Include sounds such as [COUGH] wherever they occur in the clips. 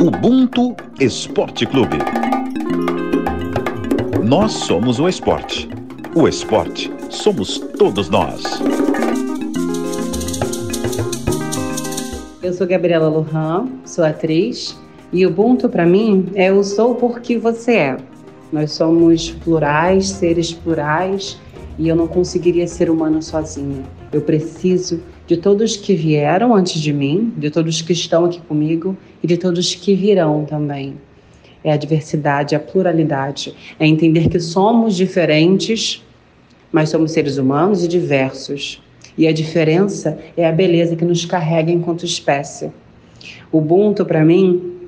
Ubuntu Esporte Clube. Nós somos o esporte. O esporte somos todos nós. Eu sou Gabriela Lohan, sou atriz, e Ubuntu para mim é o sou porque você é. Nós somos plurais, seres plurais, e eu não conseguiria ser humano sozinha. Eu preciso de todos que vieram antes de mim, de todos que estão aqui comigo e de todos que virão também. É a diversidade, a pluralidade, é entender que somos diferentes, mas somos seres humanos e diversos. E a diferença é a beleza que nos carrega enquanto espécie. O Ubuntu, para mim,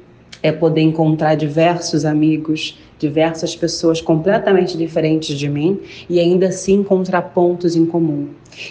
é poder encontrar diversos amigos, diversas pessoas completamente diferentes de mim e ainda assim encontrar pontos em comum.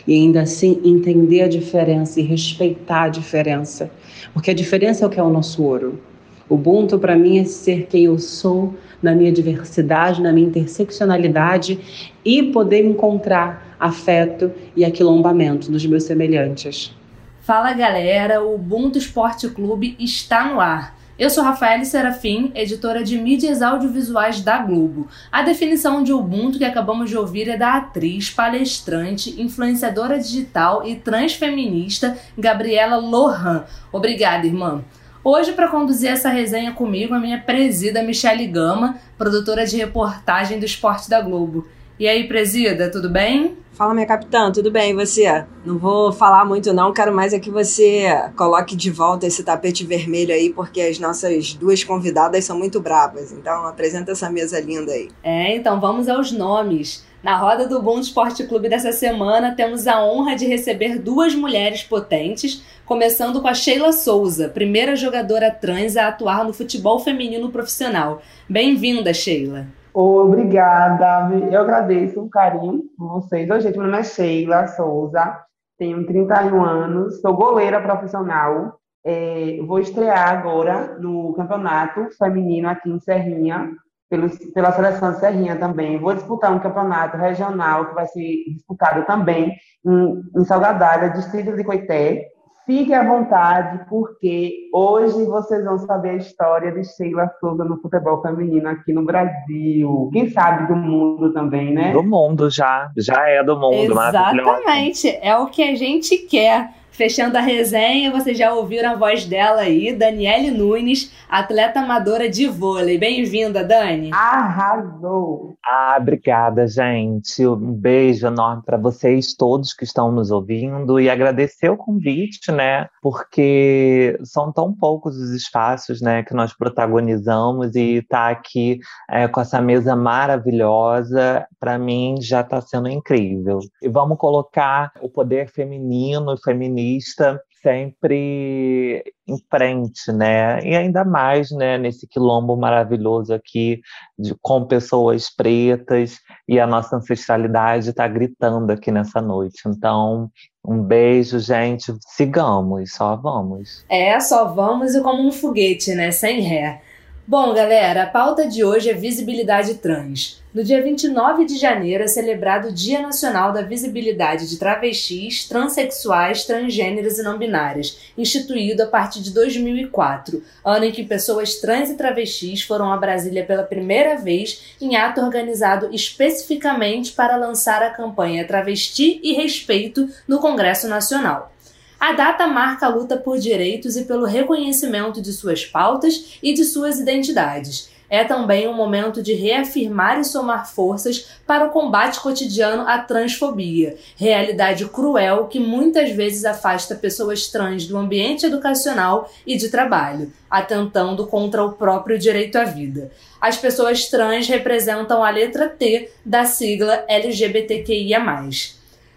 E ainda assim entender a diferença e respeitar a diferença. Porque a diferença é o que é o nosso ouro. O Ubuntu para mim é ser quem eu sou na minha diversidade, na minha interseccionalidade e poder encontrar afeto e aquilombamento dos meus semelhantes. Fala galera, o Ubuntu Esporte Clube está no ar. Eu sou Rafaela Serafim, editora de mídias audiovisuais da Globo. A definição de Ubuntu que acabamos de ouvir é da atriz, palestrante, influenciadora digital e transfeminista Gabriela Lohan. Obrigada, irmã. Hoje, para conduzir essa resenha comigo, a minha presida Michele Gama, produtora de reportagem do Esporte da Globo. E aí, presida, tudo bem? Fala, minha capitã, tudo bem? E você? Não vou falar muito, não. Quero mais é que você coloque de volta esse tapete vermelho aí, porque as nossas duas convidadas são muito bravas. Então, apresenta essa mesa linda aí. É, então vamos aos nomes. Na roda do Bom Esporte Clube dessa semana, temos a honra de receber duas mulheres potentes, começando com a Sheila Souza, primeira jogadora trans a atuar no futebol feminino profissional. Bem-vinda, Sheila. Obrigada, eu agradeço o carinho de vocês. Oi, gente, meu nome é Sheila Souza, tenho 31 anos, sou goleira profissional. É, vou estrear agora no campeonato feminino aqui em Serrinha, pelo, pela seleção de Serrinha também. Vou disputar um campeonato regional que vai ser disputado também em, em Salgadalha, distrito de Coité. Fique à vontade, porque hoje vocês vão saber a história de Sheila Souza no futebol feminino aqui no Brasil. Quem sabe do mundo também, né? Do mundo já, já é do mundo. Exatamente, é o que a gente quer. Fechando a resenha, vocês já ouviram a voz dela aí, Daniele Nunes, atleta amadora de vôlei. Bem-vinda, Dani. Arrasou! Ah, obrigada, gente. Um beijo enorme para vocês todos que estão nos ouvindo e agradecer o convite, né? Porque são tão poucos os espaços, né, que nós protagonizamos e estar tá aqui é, com essa mesa maravilhosa, para mim já está sendo incrível. E vamos colocar o poder feminino e feminino feminista sempre em frente, né? E ainda mais, né, nesse quilombo maravilhoso aqui de, com pessoas pretas e a nossa ancestralidade está gritando aqui nessa noite. Então, um beijo, gente. Sigamos, só vamos. É, só vamos e como um foguete, né? Sem ré. Bom, galera, a pauta de hoje é visibilidade trans. No dia 29 de janeiro é celebrado o Dia Nacional da Visibilidade de Travestis, Transsexuais, Transgêneros e Não Binárias, instituído a partir de 2004, ano em que pessoas trans e travestis foram a Brasília pela primeira vez em ato organizado especificamente para lançar a campanha Travesti e Respeito no Congresso Nacional. A data marca a luta por direitos e pelo reconhecimento de suas pautas e de suas identidades. É também um momento de reafirmar e somar forças para o combate cotidiano à transfobia, realidade cruel que muitas vezes afasta pessoas trans do ambiente educacional e de trabalho, atentando contra o próprio direito à vida. As pessoas trans representam a letra T da sigla LGBTQIA.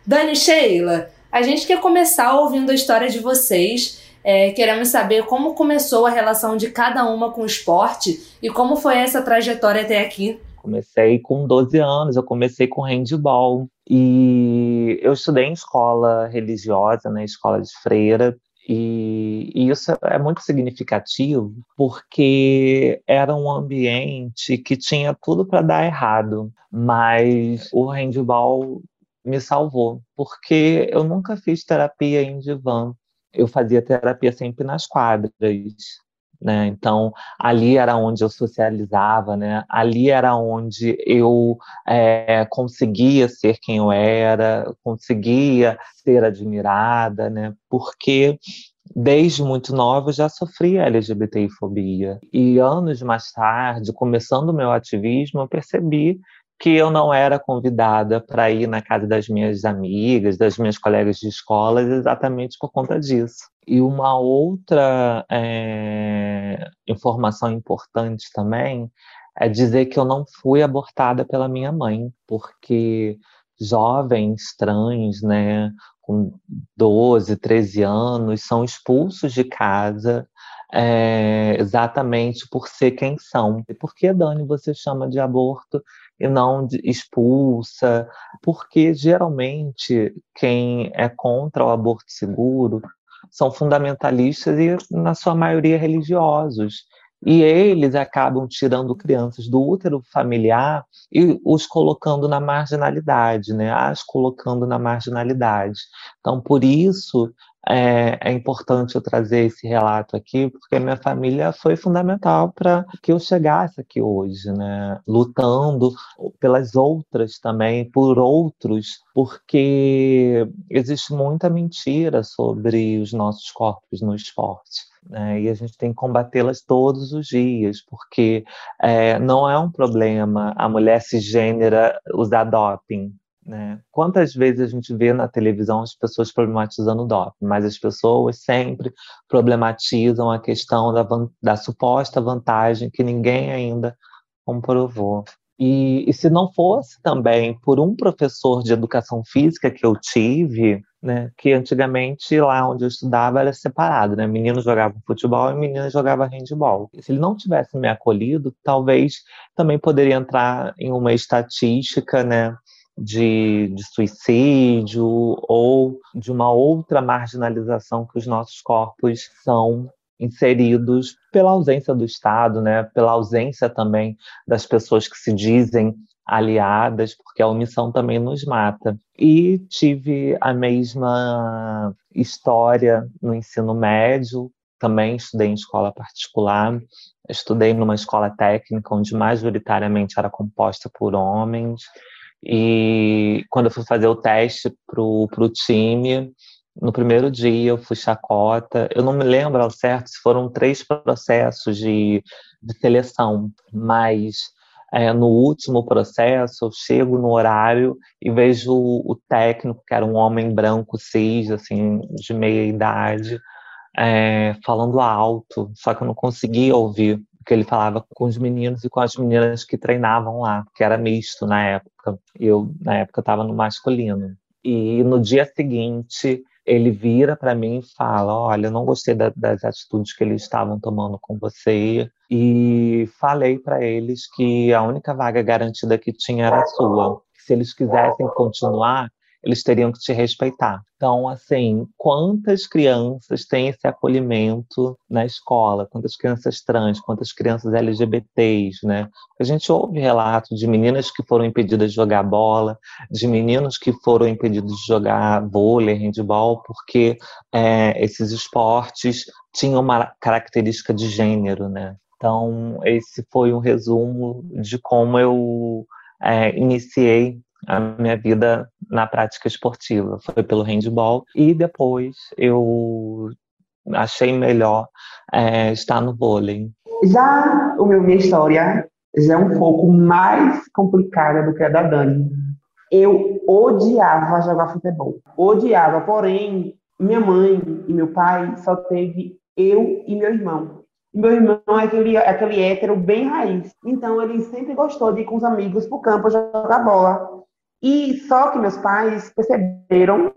Dani Sheila, a gente quer começar ouvindo a história de vocês. É, queremos saber como começou a relação de cada uma com o esporte e como foi essa trajetória até aqui. Comecei com 12 anos, eu comecei com handball e eu estudei em escola religiosa, na né, escola de freira, e, e, isso é muito significativo porque era um ambiente que tinha tudo para dar errado, mas o handball me salvou, porque eu nunca fiz terapia em divã. Eu fazia terapia sempre nas quadras. né? Então, ali era onde eu socializava, né? Ali era onde eu é, conseguia ser quem eu era, conseguia ser admirada, né? Porque desde muito nova eu já sofria LGBTfobia. E anos mais tarde, começando o meu ativismo, eu percebi que eu não era convidada para ir na casa das minhas amigas, das minhas colegas de escola, exatamente por conta disso. E uma outra é, informação importante também é dizer que eu não fui abortada pela minha mãe, porque jovens trans, né, com 12, 13 anos, são expulsos de casa é, exatamente por ser quem são. E por que, Dani, você chama de aborto e não expulsa? Porque geralmente quem é contra o aborto seguro são fundamentalistas e, na sua maioria, religiosos. E eles acabam tirando crianças do útero familiar e os colocando na marginalidade, né? As colocando na marginalidade. Então, por isso, é, é, importante eu trazer esse relato aqui, porque minha família foi fundamental para que eu chegasse aqui hoje, né? Lutando pelas outras também, por outros, porque existe muita mentira sobre os nossos corpos no esporte. Né? E a gente tem que combatê-las todos os dias, porque é, não é um problema a mulher cisgênera usar doping, né? Quantas vezes a gente vê na televisão as pessoas problematizando o doping, mas as pessoas sempre problematizam a questão da, da suposta vantagem que ninguém ainda comprovou. E, e, se não fosse também por um professor de educação física que eu tive, né, que antigamente lá onde eu estudava era separado, né, meninos jogavam futebol e meninas jogavam handball. Se ele não tivesse me acolhido, talvez também poderia entrar em uma estatística, né, de, de, suicídio ou de uma outra marginalização que os nossos corpos são inseridos pela ausência do Estado, né, pela ausência também das pessoas que se dizem aliadas, porque a omissão também nos mata. E tive a mesma história no ensino médio, também estudei em escola particular, estudei numa escola técnica onde majoritariamente era composta por homens, e quando eu fui fazer o teste pro, pro time, no primeiro dia eu fui chacota. Eu não me lembro ao certo se foram três processos de, de seleção, mas é, no último processo eu chego no horário e vejo o, o técnico, que era um homem branco cis, assim, de meia idade, é, falando alto, só que eu não conseguia ouvir que ele falava com os meninos e com as meninas que treinavam lá, que era misto na época. Eu, na época, estava no masculino. E no dia seguinte, ele vira para mim e fala: Olha, eu não gostei da, das atitudes que eles estavam tomando com você. E falei para eles que a única vaga garantida que tinha era a sua. Se eles quisessem continuar, eles teriam que te respeitar. Então, assim, quantas crianças têm esse acolhimento na escola? Quantas crianças trans, quantas crianças LGBTs, né? A gente ouve relatos de meninas que foram impedidas de jogar bola, de meninos que foram impedidos de jogar vôlei, handball, porque é, esses esportes tinham uma característica de gênero, né? Então, esse foi um resumo de como eu é, iniciei a minha vida na prática esportiva. Foi pelo handball e depois eu achei melhor é, estar no vôlei. Já o meu, minha história já é um pouco mais complicada do que a da Dani. Eu odiava jogar futebol. Odiava, porém, minha mãe e meu pai só teve eu e meu irmão. Meu irmão é aquele, é aquele hétero bem raiz. Então, ele sempre gostou de ir com os amigos pro campo jogar bola. E só que meus pais perceberam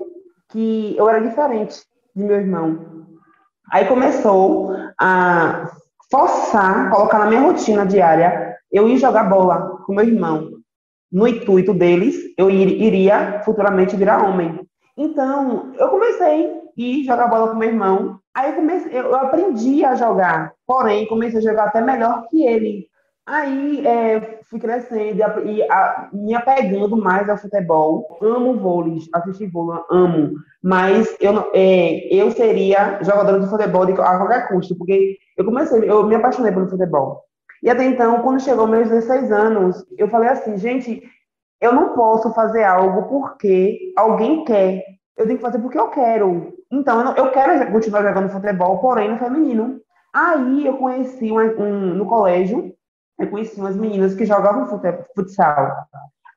que eu era diferente de meu irmão. Aí começou a forçar, colocar na minha rotina diária, eu ir jogar bola com meu irmão. No intuito deles, eu iria futuramente virar homem. Então, eu comecei a ir jogar bola com meu irmão. Aí eu, comecei, eu aprendi a jogar, porém, comecei a jogar até melhor que ele. Aí é, fui crescendo e a, me apegando mais ao futebol. Amo vôlei, assistir vôlei, amo. Mas eu, é, eu seria jogadora de futebol de, a qualquer custo, porque eu comecei, eu me apaixonei pelo futebol. E até então, quando chegou meus 16 anos, eu falei assim, gente, eu não posso fazer algo porque alguém quer. Eu tenho que fazer porque eu quero. Então, eu, não, eu quero continuar jogando futebol, porém no feminino. Aí eu conheci um, um, no colégio, eu conheci umas meninas que jogavam futsal.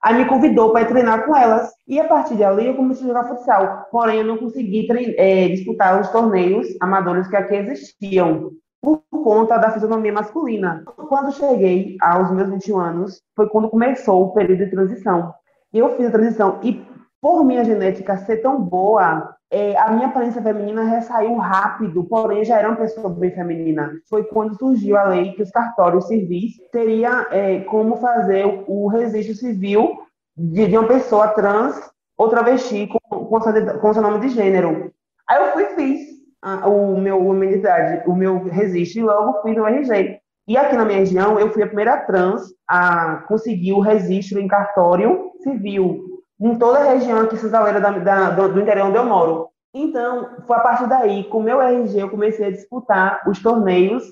Aí me convidou para treinar com elas. E a partir dali eu comecei a jogar futsal. Porém, eu não consegui é, disputar os torneios amadores que aqui existiam por conta da fisionomia masculina. Quando cheguei aos meus 21 anos, foi quando começou o período de transição. Eu fiz a transição e, por minha genética ser tão boa, é, a minha aparência feminina ressaiu rápido, porém já era uma pessoa bem feminina. Foi quando surgiu a lei que os cartórios civis teriam é, como fazer o registro civil de, de, uma pessoa trans ou travesti com, com, seu, com seu nome de gênero. Aí eu fui fiz a, o meu humanidade, o meu registro e logo fui no RG. E aqui na minha região, eu fui a primeira trans a conseguir o registro em cartório civil em toda a região aqui cisaleira da, da, do, do interior onde eu moro. Então, foi a partir daí, com o meu RG, eu comecei a disputar os torneios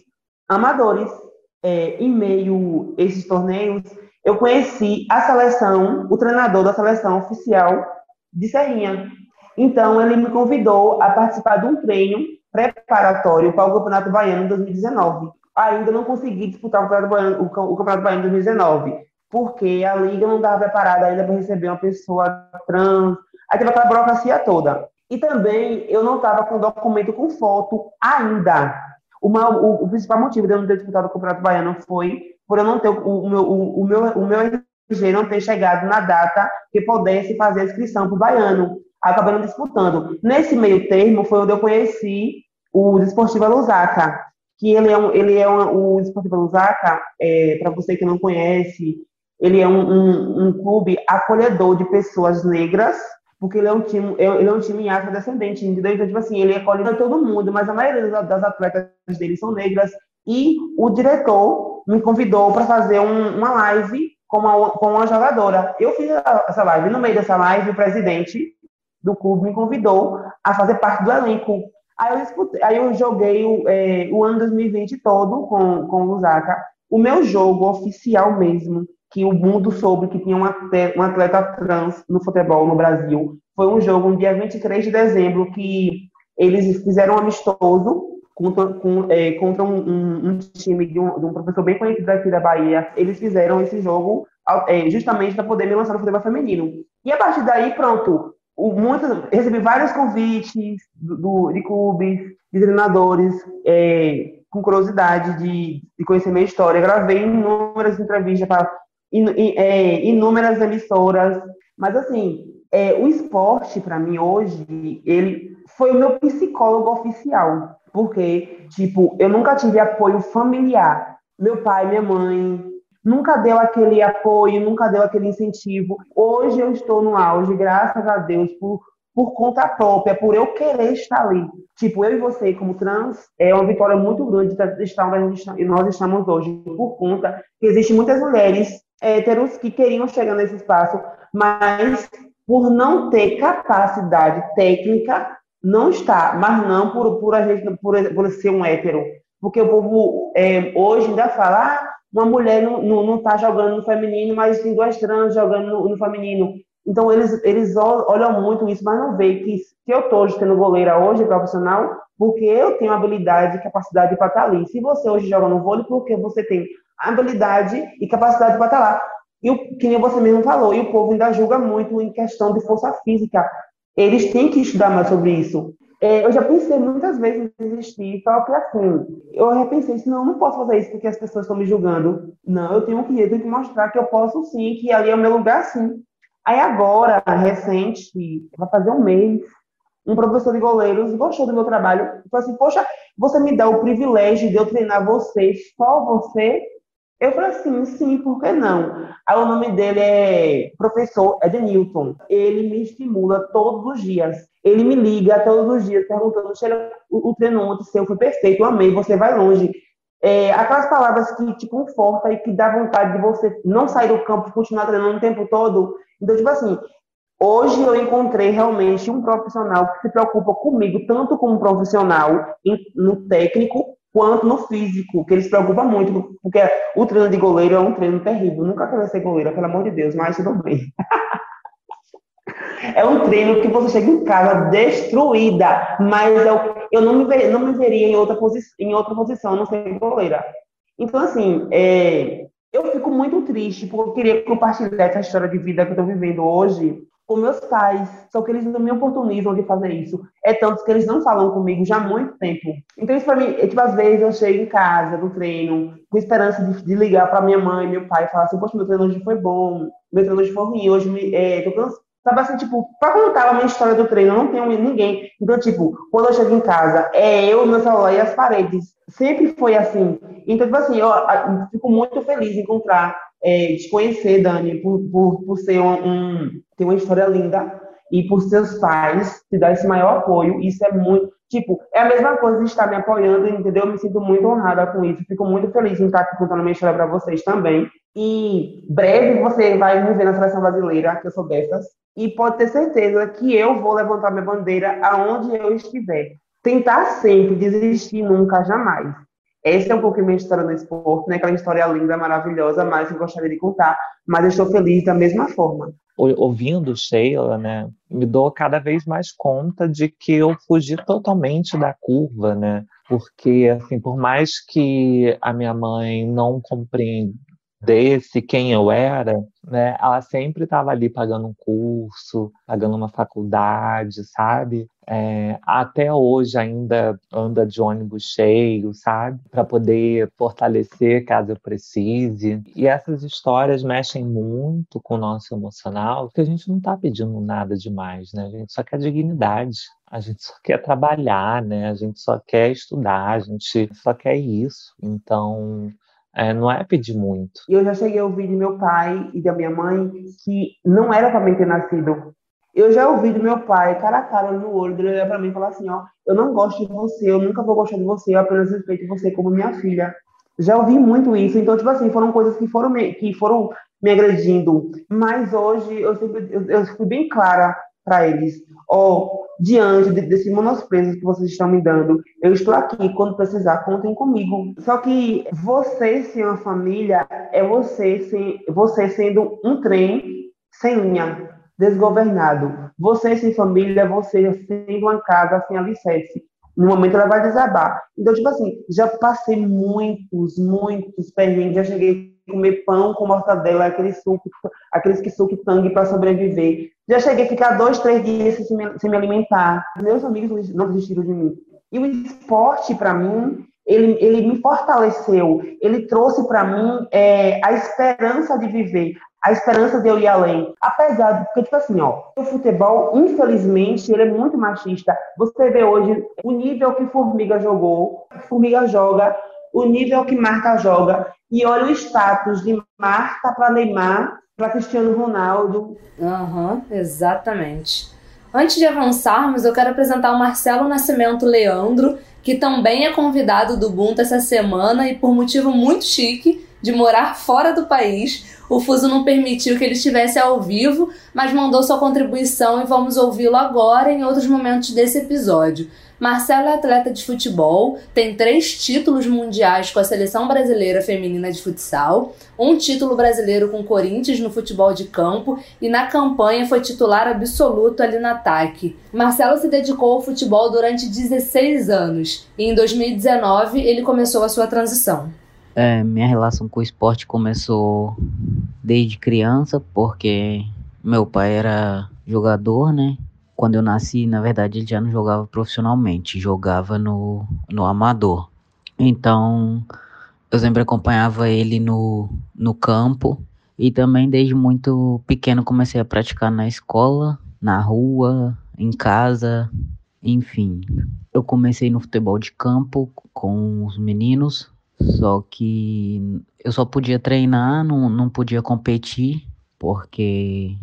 amadores. É, em meio a esses torneios, eu conheci a seleção, o treinador da seleção oficial de Serrinha, então, ele me convidou a participar de um treino preparatório para o Campeonato Baiano em 2019. Ainda não consegui disputar o Campeonato Baiano, o Campeonato Baiano em 2019, porque a liga não estava preparada ainda para receber uma pessoa trans. Aí teve aquela burocracia toda. E também eu não estava com documento com foto ainda. Uma, o, o, principal motivo de eu não ter disputado o Campeonato Baiano foi por eu não ter o, o meu, o, o, meu, o meu RG não ter chegado na data que pudesse fazer a inscrição para o Baiano acabando disputando. Nesse meio termo foi onde eu conheci o Desportivo Lusaka, que ele é um, ele é um, o Desportivo Lusaka, é, para você que não conhece, ele é um, um, um, clube acolhedor de pessoas negras, porque ele é um time, é, ele é um time afrodescendente, entendeu? Então, tipo assim, ele acolhe todo mundo, mas a maioria das atletas dele são negras, e o diretor me convidou para fazer um, uma live com uma, com uma jogadora. Eu fiz essa live, no meio dessa live, o presidente do clube me convidou a fazer parte do elenco. Aí eu, disputei, aí eu joguei o, é, o ano 2020 todo com, com o Lusaka. O meu jogo oficial mesmo, que o mundo soube que tinha um atleta, um atleta trans no futebol no Brasil, foi um jogo no dia 23 de dezembro que eles fizeram um amistoso contra, com, é, contra um, um, um, time de um, de um, professor bem conhecido aqui da Bahia. Eles fizeram esse jogo é, justamente para poder me lançar no futebol feminino. E a partir daí, pronto, o, muitos, recebi vários convites do, do, de clubes, de treinadores, é, com curiosidade de, de, conhecer minha história. Gravei inúmeras entrevistas para in, é, inúmeras emissoras. Mas, assim, é, o esporte, para mim, hoje, ele foi o meu psicólogo oficial. Porque, tipo, eu nunca tive apoio familiar. Meu pai, minha mãe, nunca deu aquele apoio, nunca deu aquele incentivo. Hoje eu estou no auge, graças a Deus, por, por conta própria, por eu querer estar ali. Tipo, eu e você, como trans, é uma vitória muito grande de estar onde nós estamos hoje, por conta que existem muitas mulheres héteros que queriam chegar nesse espaço, mas por não ter capacidade técnica, não está, mas não por, por a gente por, por ser um hétero. Porque o povo é, hoje ainda fala, ah, uma mulher não está jogando no feminino, mas tem duas trans jogando no, no, feminino. Então, eles, eles olham muito isso, mas não veem que, que eu estou sendo goleira hoje, profissional, porque eu tenho habilidade e capacidade para estar tá ali. Se você hoje joga no vôlei, porque você tem habilidade e capacidade para estar tá lá. E o, que nem você mesmo falou, e o povo ainda julga muito em questão de força física. Eles têm que estudar mais sobre isso. É, eu já pensei muitas vezes em desistir, só que assim, eu repensei, não, não posso fazer isso porque as pessoas estão me julgando. Não, eu tenho que, eu tenho que mostrar que eu posso sim, que ali é o meu lugar sim. Aí agora, recente, vai fazer um mês, um professor de goleiros gostou do meu trabalho falou assim, poxa, você me dá o privilégio de eu treinar você, só você, eu falei assim, sim, por que não? Aí o nome dele é professor Edenilton. Ele me estimula todos os dias. Ele me liga todos os dias perguntando, o, o treino ontem seu foi perfeito, eu amei, você vai longe. é, aquelas palavras que te confortam e que dá vontade de você não sair do campo, continuar treinando o tempo todo. Então, tipo assim, hoje eu encontrei realmente um profissional que se preocupa comigo, tanto como profissional no técnico, quanto no físico, que ele se preocupa muito, porque o treino de goleiro é um treino terrível. Nunca quero ser goleiro, pelo amor de Deus, mas tudo bem. [LAUGHS] É um treino que você chega em casa destruída, mas eu, eu não, me ver, não me veria em outra, posi em outra posição, não ser goleira. Então, assim, é, eu fico muito triste, porque eu queria compartilhar essa história de vida que eu estou vivendo hoje com meus pais, só que eles não me oportunizam de fazer isso. É tanto que eles não falam comigo já há muito tempo. Então, isso para mim, é, tipo, às vezes eu chego em casa do treino, com esperança de, de ligar para minha mãe, meu pai, e falar assim: Poxa, meu treino hoje foi bom, meu treino hoje foi ruim, hoje me, é, tô cansado Sabe assim, tipo, pra contar a minha história do treino, eu não tenho ninguém. Então, tipo, quando eu chego em casa, é eu, meu celular e as paredes. Sempre foi assim. Então, tipo assim, eu, eu fico muito feliz de encontrar, é, de conhecer Dani, por, por, por ser um, um, uma história linda e por seus pais te dar esse maior apoio. Isso é muito. Tipo, é a mesma coisa de estar me apoiando, entendeu? Eu me sinto muito honrada com isso. Fico muito feliz em estar aqui contando minha história para vocês também. E breve você vai me ver na seleção brasileira, que eu sou dessas e pode ter certeza que eu vou levantar minha bandeira aonde eu estiver. Tentar sempre, desistir nunca, jamais. Essa é um a minha história no esporte, né? Aquela história linda, maravilhosa, mas eu gostaria de contar. Mas eu estou feliz da mesma forma. Ouvindo Sheila, né, me dou cada vez mais conta de que eu fugi totalmente da curva, né? Porque, assim, por mais que a minha mãe não compreenda desse quem eu era, né? Ela sempre estava ali pagando um curso, pagando uma faculdade, sabe? É, até hoje ainda anda de ônibus cheio, sabe? Para poder fortalecer caso eu precise. E essas histórias mexem muito com o nosso emocional, porque a gente não está pedindo nada demais, né? A gente só quer dignidade. A gente só quer trabalhar, né? A gente só quer estudar, a gente só quer isso. Então, é, não é pedir muito. E eu já cheguei a ouvir de meu pai e da minha mãe que não era para mim ter nascido. Eu já ouvi do meu pai, cara a cara no olho, ele olhar para mim e falar assim: ó, eu não gosto de você, eu nunca vou gostar de você, eu apenas respeito você como minha filha. Já ouvi muito isso, então, tipo assim, foram coisas que foram me, que foram me agredindo. Mas hoje eu sempre eu, eu fui bem clara para eles. Ó, oh, diante de, desse menosprezo que vocês estão me dando, eu estou aqui, quando precisar, contem comigo. Só que você ser uma família é você, sem, você sendo um trem sem linha, desgovernado. Você sem família é você sendo uma casa sem alicerce. No momento ela vai desabar. Então, tipo assim, já passei muitos, muitos perrengues, já cheguei comer pão com mortadela, aquele suco, aqueles que suco tangue para sobreviver. Já cheguei a ficar dois, três dias sem me, sem me alimentar. Meus amigos não desistiram de mim. E o esporte, para mim, ele, ele me fortaleceu. Ele trouxe para mim é, a esperança de viver, a esperança de eu ir além. Apesar de, porque, tipo assim, ó, o futebol, infelizmente, ele é muito machista. Você vê hoje o nível que Formiga jogou, Formiga joga, o nível que Marta joga, e olha o status de Marta para Neymar, para Cristiano Ronaldo. Uhum, exatamente. Antes de avançarmos, eu quero apresentar o Marcelo Nascimento Leandro, que também é convidado do Ubuntu essa semana e por motivo muito chique de morar fora do país, o Fuso não permitiu que ele estivesse ao vivo, mas mandou sua contribuição e vamos ouvi-lo agora em outros momentos desse episódio. Marcelo é atleta de futebol, tem três títulos mundiais com a seleção brasileira feminina de futsal, um título brasileiro com Corinthians no futebol de campo e na campanha foi titular absoluto ali no ataque. Marcelo se dedicou ao futebol durante 16 anos e em 2019 ele começou a sua transição. É, minha relação com o esporte começou desde criança, porque meu pai era jogador, né? Quando eu nasci, na verdade, ele já não jogava profissionalmente, jogava no, no amador. Então, eu sempre acompanhava ele no, no campo e também desde muito pequeno comecei a praticar na escola, na rua, em casa, enfim. Eu comecei no futebol de campo com os meninos, só que eu só podia treinar, não, não podia competir, porque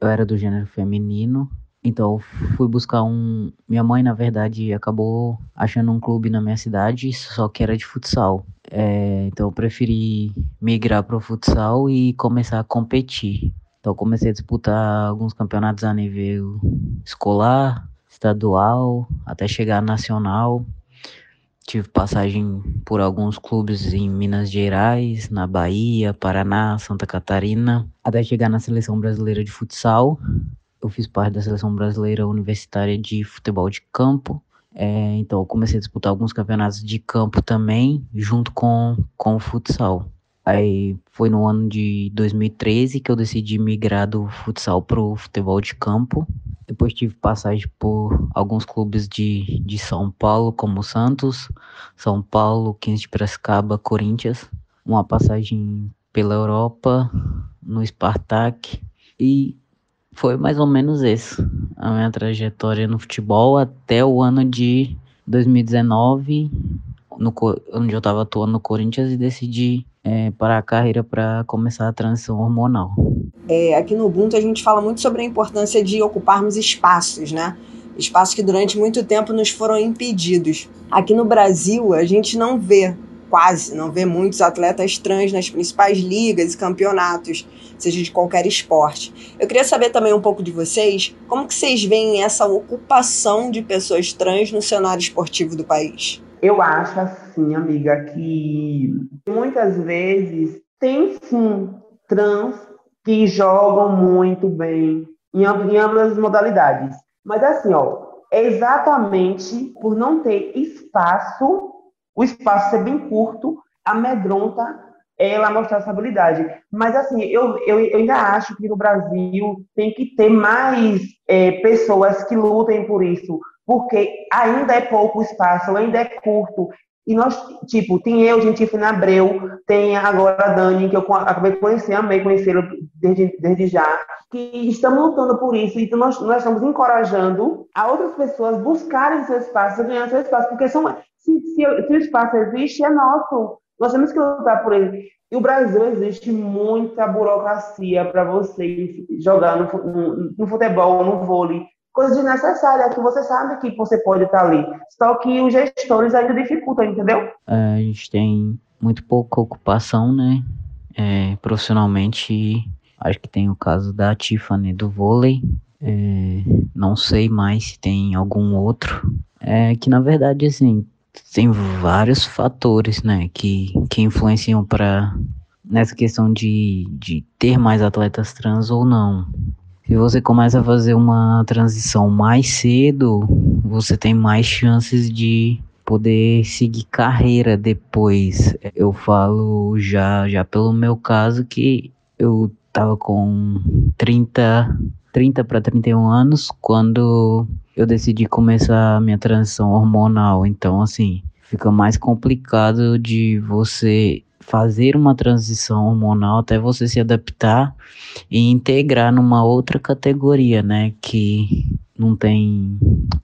eu era do gênero feminino Então fui buscar um. Minha mãe, na verdade, acabou achando um clube na minha cidade, só que era de futsal. É, então eu preferi migrar para o futsal e começar a competir. Então comecei a disputar alguns campeonatos a nível escolar, estadual, até chegar nacional. Tive passagem por alguns clubes em Minas Gerais, na Bahia, Paraná, Santa Catarina, até chegar na seleção brasileira de futsal eu fiz parte da seleção brasileira universitária de futebol de campo. É, então eu comecei a disputar alguns campeonatos de campo também, junto com, com o futsal. Aí foi no ano de 2013 que eu decidi migrar do futsal pro futebol de campo. Depois tive passagem por alguns clubes de, de São Paulo, como Santos, São Paulo, 15 de Piracicaba, Corinthians. Uma passagem pela Europa, no Spartak. E foi mais ou menos isso. A minha trajetória no futebol até o ano de 2019, no, onde eu estava atuando no Corinthians e decidi é, parar a carreira para começar a transição hormonal. É, aqui no Ubuntu a gente fala muito sobre a importância de ocuparmos espaços, né? Espaços que durante muito tempo nos foram impedidos. Aqui no Brasil a gente não vê quase não vê muitos atletas trans nas principais ligas e campeonatos, seja de qualquer esporte. Eu queria saber também um pouco de vocês, como que vocês veem essa ocupação de pessoas trans no cenário esportivo do país? Eu acho assim, amiga, que muitas vezes tem sim trans que jogam muito bem em, ambas as modalidades. Mas assim, ó, exatamente por não ter espaço o espaço ser bem curto amedronta ela mostrar essa habilidade. Mas, assim, eu, eu, eu ainda acho que no Brasil tem que ter mais é, pessoas que lutem por isso, porque ainda é pouco espaço, ainda é curto. E nós, tipo, tem eu, gente, Fina Abreu, tem agora a Dani, que eu acabei de conhecer, amei conhecê-la desde, desde já, que estamos lutando por isso. Então, nós, nós estamos encorajando a outras pessoas buscarem seu espaço, ganhar seu espaço, porque são, se, se, se o espaço existe, é nosso. Nós temos que lutar por ele. E o Brasil existe muita burocracia para você jogar no, no, no, futebol, no vôlei. Coisa desnecessária, que você sabe que você pode estar ali. Só que os gestores ainda dificultam, entendeu? É, a gente tem muito pouca ocupação, né? É, profissionalmente, acho que tem o caso da Tiffany do vôlei. É, não sei mais se tem algum outro. É que na verdade, assim, tem vários fatores, né, que, que influenciam para nessa questão de, de ter mais atletas trans ou não. Se você começa a fazer uma transição mais cedo, você tem mais chances de poder seguir carreira depois. Eu falo já já pelo meu caso que eu tava com 30 30 para 31 anos quando eu decidi começar a minha transição hormonal. Então, assim, fica mais complicado de você fazer uma transição hormonal até você se adaptar e integrar numa outra categoria, né? Que não tem.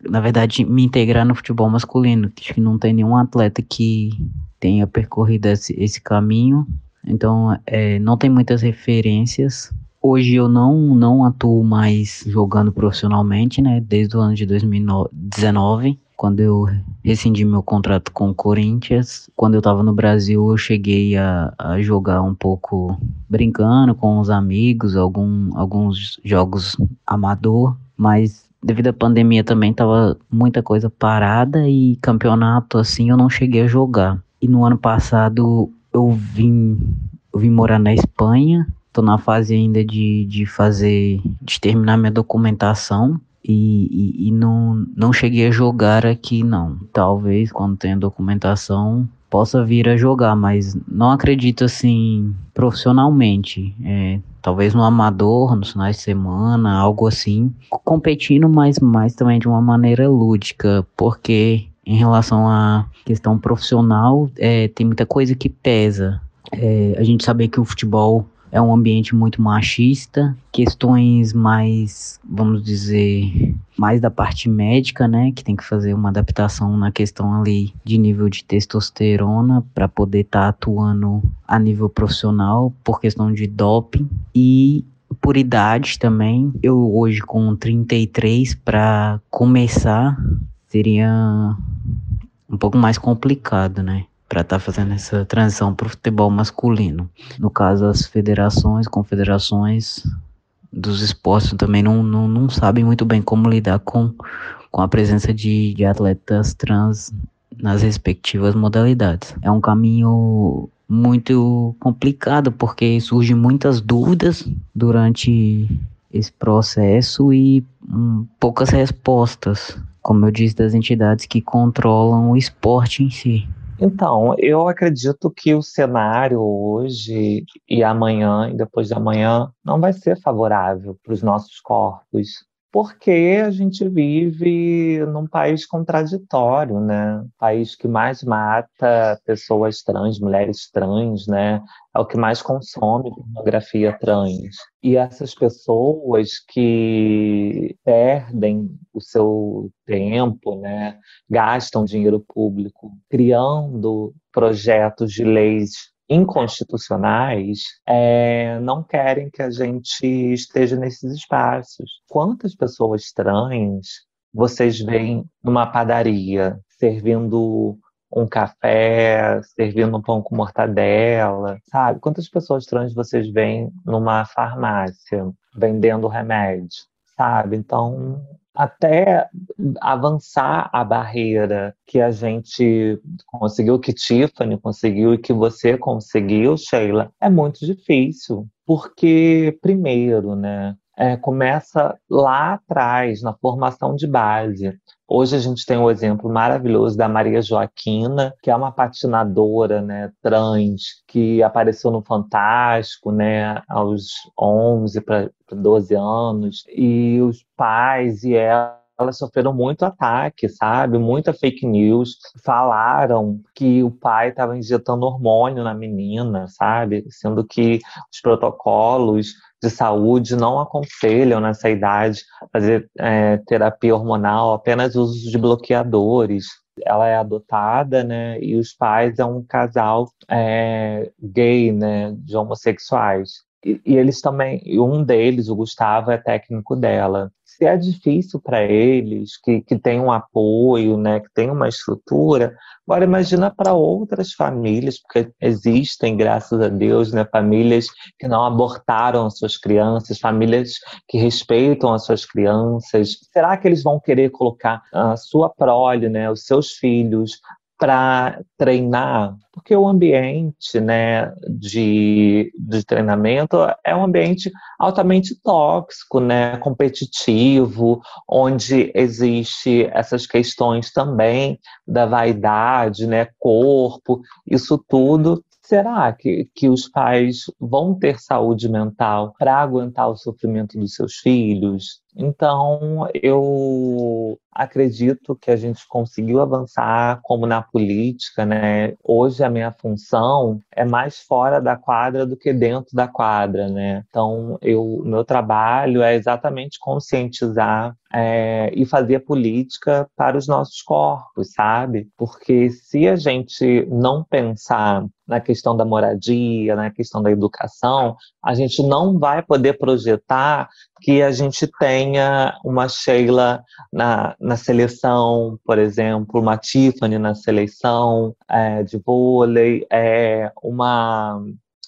Na verdade, me integrar no futebol masculino. Que não tem nenhum atleta que tenha percorrido esse, esse caminho. Então, é, não tem muitas referências Hoje eu não, não atuo mais jogando profissionalmente, né? Desde o ano de 2019, quando eu rescindi meu contrato com o Corinthians. Quando eu estava no Brasil, eu cheguei a, a, jogar um pouco brincando com os amigos, algum, alguns jogos amador, mas devido à pandemia também tava muita coisa parada e campeonato assim eu não cheguei a jogar. E no ano passado eu vim, eu vim morar na Espanha Tô na fase ainda de, de fazer, de terminar minha documentação e, e, e, não, não cheguei a jogar aqui não. Talvez quando tenha documentação possa vir a jogar, mas não acredito assim profissionalmente. É, talvez no amador, nos finais de semana, algo assim, competindo, mas mais também de uma maneira lúdica, porque em relação à questão profissional, é, tem muita coisa que pesa. É, a gente sabe que o futebol é um ambiente muito machista, questões mais, vamos dizer, mais da parte médica, né, que tem que fazer uma adaptação na questão ali de nível de testosterona para poder estar tá atuando a nível profissional por questão de doping e por idade também. Eu hoje com 33 para começar seria um pouco mais complicado, né? Para estar tá fazendo essa transição para o futebol masculino. No caso, as federações, confederações dos esportes também não, não, não sabem muito bem como lidar com, com a presença de, de atletas trans nas respectivas modalidades. É um caminho muito complicado porque surgem muitas dúvidas durante esse processo e hum, poucas respostas, como eu disse, das entidades que controlam o esporte em si. Então, eu acredito que o cenário hoje e amanhã e depois de amanhã não vai ser favorável para os nossos corpos porque a gente vive num país contraditório, né? País que mais mata pessoas trans, mulheres trans, né? É o que mais consome pornografia trans. E essas pessoas que perdem o seu tempo, né? Gastam dinheiro público criando projetos de leis inconstitucionais é, não querem que a gente esteja nesses espaços. Quantas pessoas trans vocês veem numa padaria servindo um café, servindo um pão com mortadela, sabe? Quantas pessoas trans vocês veem numa farmácia vendendo remédio, sabe? Então, até avançar a barreira que a gente conseguiu, que Tiffany conseguiu e que você conseguiu, Sheila, é muito difícil. Porque, primeiro, né, é, começa lá atrás, na formação de base. Hoje a gente tem o um exemplo maravilhoso da Maria Joaquina, que é uma patinadora né, trans, que apareceu no Fantástico né, aos 11 para 12 anos, e os pais e ela elas sofreram muito ataque, sabe? Muita fake news. Falaram que o pai estava injetando hormônio na menina, sabe? Sendo que os protocolos de saúde não aconselham nessa idade fazer é, terapia hormonal, apenas uso de bloqueadores. Ela é adotada, né? E os pais é um casal é, gay, né? De homossexuais. E, e eles também, um deles, o Gustavo, é técnico dela se é difícil para eles, que, que tem um apoio, né, que tem uma estrutura, agora imagina para outras famílias, porque existem, graças a Deus, né, famílias que não abortaram as suas crianças, famílias que respeitam as suas crianças. Será que eles vão querer colocar a sua prole, né, os seus filhos, para treinar, porque o ambiente né, de, de treinamento é um ambiente altamente tóxico, né, competitivo, onde existe essas questões também da vaidade, né, corpo, isso tudo Será que, que os pais vão ter saúde mental para aguentar o sofrimento dos seus filhos? Então, eu acredito que a gente conseguiu avançar como na política, né? Hoje a minha função é mais fora da quadra do que dentro da quadra, né? Então, eu, meu trabalho é exatamente conscientizar é, e fazer política para os nossos corpos, sabe? Porque se a gente não pensar na questão da moradia, na questão da educação, a gente não vai poder projetar que a gente tenha uma Sheila na, na seleção, por exemplo, uma Tiffany na seleção é, de vôlei, é, uma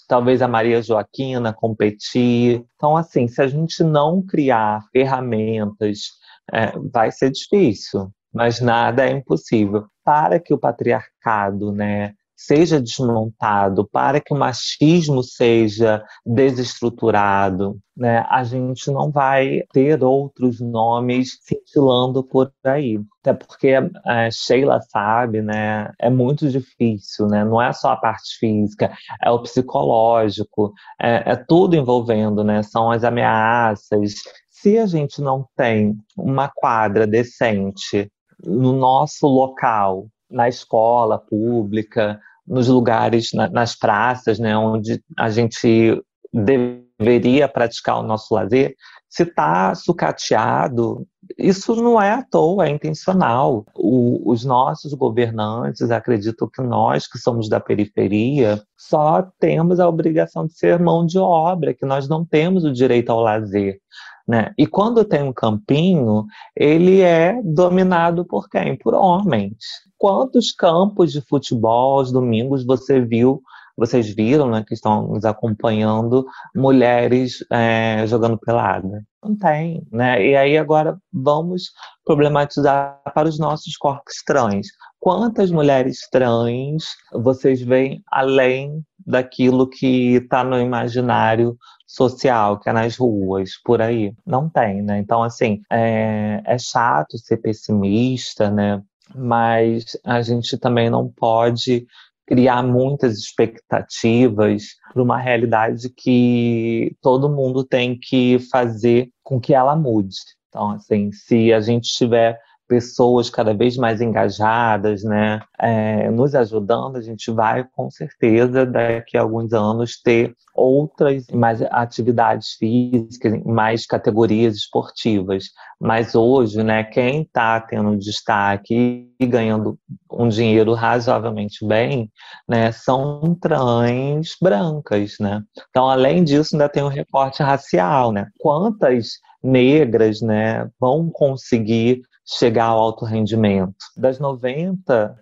talvez a Maria Joaquina competir. Então, assim, se a gente não criar ferramentas, é, vai ser difícil, mas nada é impossível. Para que o patriarcado, né, seja desmontado, para que o machismo seja desestruturado, né, a gente não vai ter outros nomes cintilando por aí. Até porque a Sheila sabe, né, é muito difícil, né, não é só a parte física, é o psicológico, é, é tudo envolvendo, né, são as ameaças. Se a gente não tem uma quadra decente no nosso local, na escola pública, nos lugares, na, nas praças, né, onde a gente deveria praticar o nosso lazer, se está sucateado, isso não é à toa, é intencional. O, os nossos governantes acreditam que nós, que somos da periferia, só temos a obrigação de ser mão de obra, que nós não temos o direito ao lazer. Né? E quando tem um campinho, ele é dominado por quem? Por homens. Quantos campos de futebol aos domingos você viu vocês viram, né, que estão nos acompanhando, mulheres é, jogando pelada. Não tem, né? E aí agora vamos problematizar para os nossos corpos trans. Quantas mulheres trans vocês veem além daquilo que está no imaginário social, que é nas ruas, por aí? Não tem, né? Então, assim, é, é chato ser pessimista, né? Mas a gente também não pode criar muitas expectativas para uma realidade que todo mundo tem que fazer com que ela mude. Então, assim, se a gente tiver pessoas cada vez mais engajadas, né, é, nos ajudando, a gente vai com certeza daqui a alguns anos ter outras mais atividades físicas, mais categorias esportivas. Mas hoje, né, quem está tendo destaque e ganhando um dinheiro razoavelmente bem, né, são trans brancas, né? Então, além disso, ainda tem o um recorte racial, né? Quantas negras, né, vão conseguir chegar ao alto rendimento. Das 90%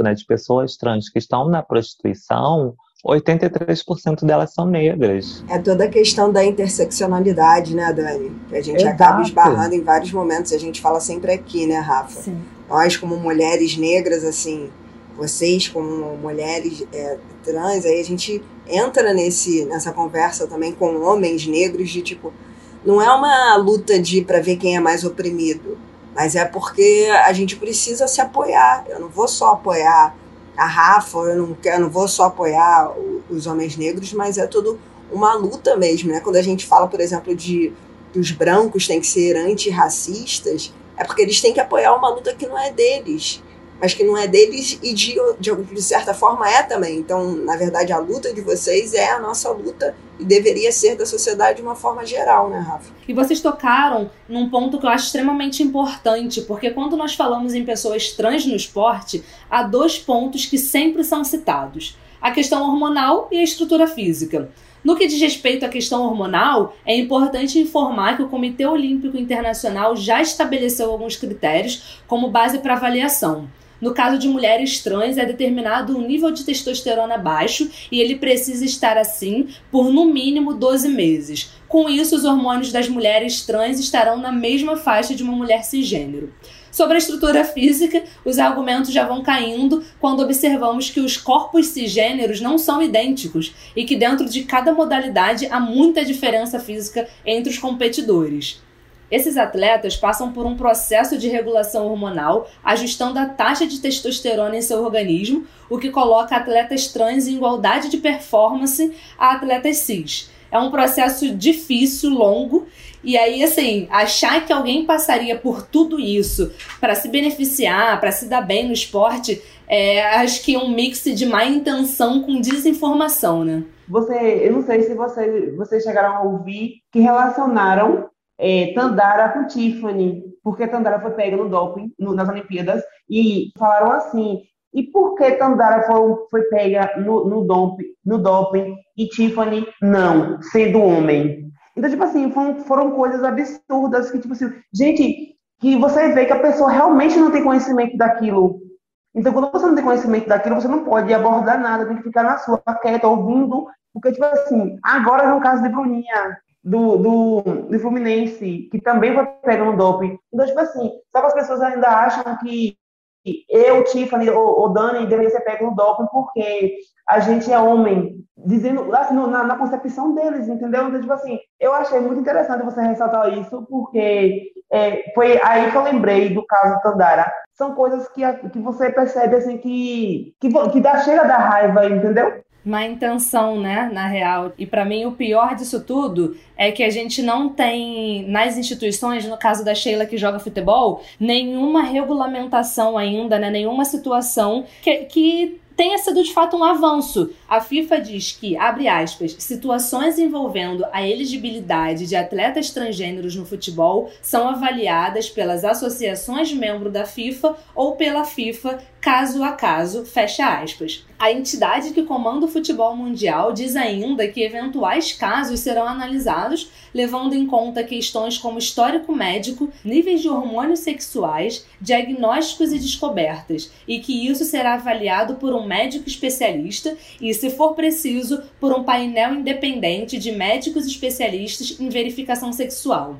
né, de pessoas trans que estão na prostituição, 83% delas são negras. É toda a questão da interseccionalidade, né, Dani? Que a gente Exato. acaba esbarrando em vários momentos. A gente fala sempre aqui, né, Rafa? Sim. Nós, como mulheres negras, assim, vocês, como mulheres é, trans, aí a gente entra nesse, nessa conversa também com homens negros de tipo. Não é uma luta de para ver quem é mais oprimido mas é porque a gente precisa se apoiar. Eu não vou só apoiar a Rafa, eu não, eu não vou só apoiar os homens negros, mas é tudo uma luta mesmo, né? Quando a gente fala, por exemplo, de que os brancos têm que ser antirracistas, é porque eles têm que apoiar uma luta que não é deles mas que não é deles e de, de, de, certa forma é também. Então, na verdade, a luta de vocês é a nossa luta e deveria ser da sociedade de uma forma geral, né, Rafa? E vocês tocaram num ponto que eu acho extremamente importante, porque quando nós falamos em pessoas trans no esporte, há dois pontos que sempre são citados: a questão hormonal e a estrutura física. No que diz respeito à questão hormonal, é importante informar que o Comitê Olímpico Internacional já estabeleceu alguns critérios como base para avaliação. No caso de mulheres trans, é determinado um nível de testosterona baixo e ele precisa estar assim por no mínimo 12 meses. Com isso, os hormônios das mulheres trans estarão na mesma faixa de uma mulher cisgênero. Sobre a estrutura física, os argumentos já vão caindo quando observamos que os corpos cisgêneros não são idênticos e que dentro de cada modalidade há muita diferença física entre os competidores. Esses atletas passam por um processo de regulação hormonal, ajustando a taxa de testosterona em seu organismo, o que coloca atletas trans em igualdade de performance a atletas cis. É um processo difícil, longo, e aí, assim, achar que alguém passaria por tudo isso para se beneficiar, para se dar bem no esporte, é, acho que é um mix de má intenção com desinformação, né? Você, eu não sei se você, vocês chegaram a ouvir que relacionaram é, Tandara com Tiffany, porque Tandara foi pega no doping no, nas Olimpíadas e falaram assim. E por que Tandara foi, foi pega no, no, doping, no doping e Tiffany não, sendo homem? Então, tipo assim, foram, foram coisas absurdas que, tipo assim, gente, que você vê que a pessoa realmente não tem conhecimento daquilo. Então, quando você não tem conhecimento daquilo, você não pode abordar nada, tem que ficar na sua, quieta, ouvindo, porque, tipo assim, agora no caso de Bruninha, do, do, do Fluminense, que também foi pegando doping. Então, tipo assim, que as pessoas ainda acham que eu, Tiffany ou, ou Dani deveria ser pego no doping porque a gente é homem, dizendo assim, na, na, concepção deles, entendeu? Então, tipo assim, eu achei muito interessante você ressaltar isso, porque é, foi aí que eu lembrei do caso Tandara. São coisas que, que você percebe assim que, que, que dá, chega da raiva, entendeu? Má intenção, né, na real. E para mim o pior disso tudo é que a gente não tem nas instituições, no caso da Sheila que joga futebol, nenhuma regulamentação ainda, né, nenhuma situação que, que tenha sido de fato um avanço. A FIFA diz que, abre aspas, situações envolvendo a elegibilidade de atletas transgêneros no futebol são avaliadas pelas associações membros da FIFA ou pela FIFA caso a caso, fecha aspas. A entidade que comanda o futebol mundial diz ainda que eventuais casos serão analisados levando em conta questões como histórico médico, níveis de hormônios sexuais, diagnósticos e descobertas, e que isso será avaliado por um médico especialista e, se for preciso, por um painel independente de médicos especialistas em verificação sexual.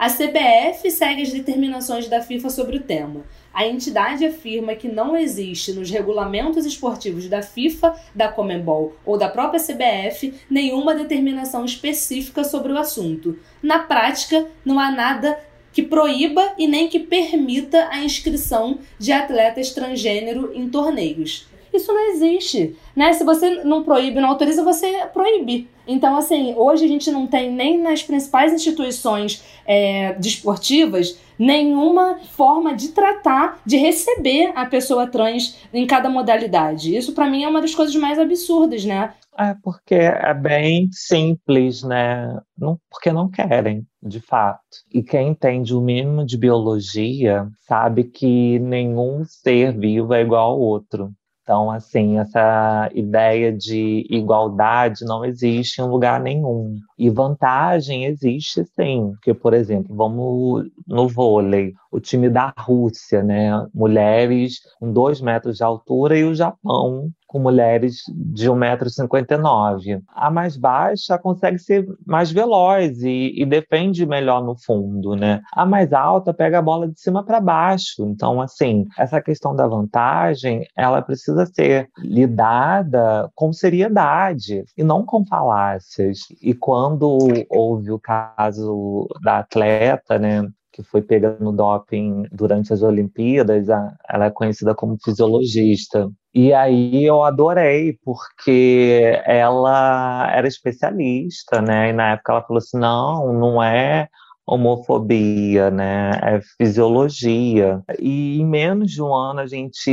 A CBF segue as determinações da FIFA sobre o tema. A entidade afirma que não existe nos regulamentos esportivos da FIFA, da Comembol ou da própria CBF nenhuma determinação específica sobre o assunto. Na prática, não há nada que proíba e nem que permita a inscrição de atletas transgênero em torneios. Isso não existe, né? Se você não proíbe, não autoriza, você proíbe. Então, assim, hoje a gente não tem nem nas principais instituições é, desportivas nenhuma forma de tratar, de receber a pessoa trans em cada modalidade. Isso, para mim, é uma das coisas mais absurdas, né? É porque é bem simples, né? Não, porque não querem, de fato. E quem entende o mínimo de biologia sabe que nenhum ser vivo é igual ao outro. Então, assim, essa ideia de igualdade não existe em lugar nenhum. E vantagem existe sim, porque, por exemplo, vamos no vôlei, o time da Rússia, né? Mulheres com dois metros de altura e o Japão com mulheres de 1,59m. A mais baixa consegue ser mais veloz e, e, defende melhor no fundo, né? A mais alta pega a bola de cima para baixo. Então, assim, essa questão da vantagem, ela precisa ser lidada com seriedade e não com falácias. E quando houve o caso da atleta, né, que foi pega no doping durante as Olimpíadas, ela é conhecida como fisiologista. E aí eu adorei, porque ela era especialista, né? E na época ela falou assim: não, não é homofobia, né? É fisiologia. E em menos de um ano a gente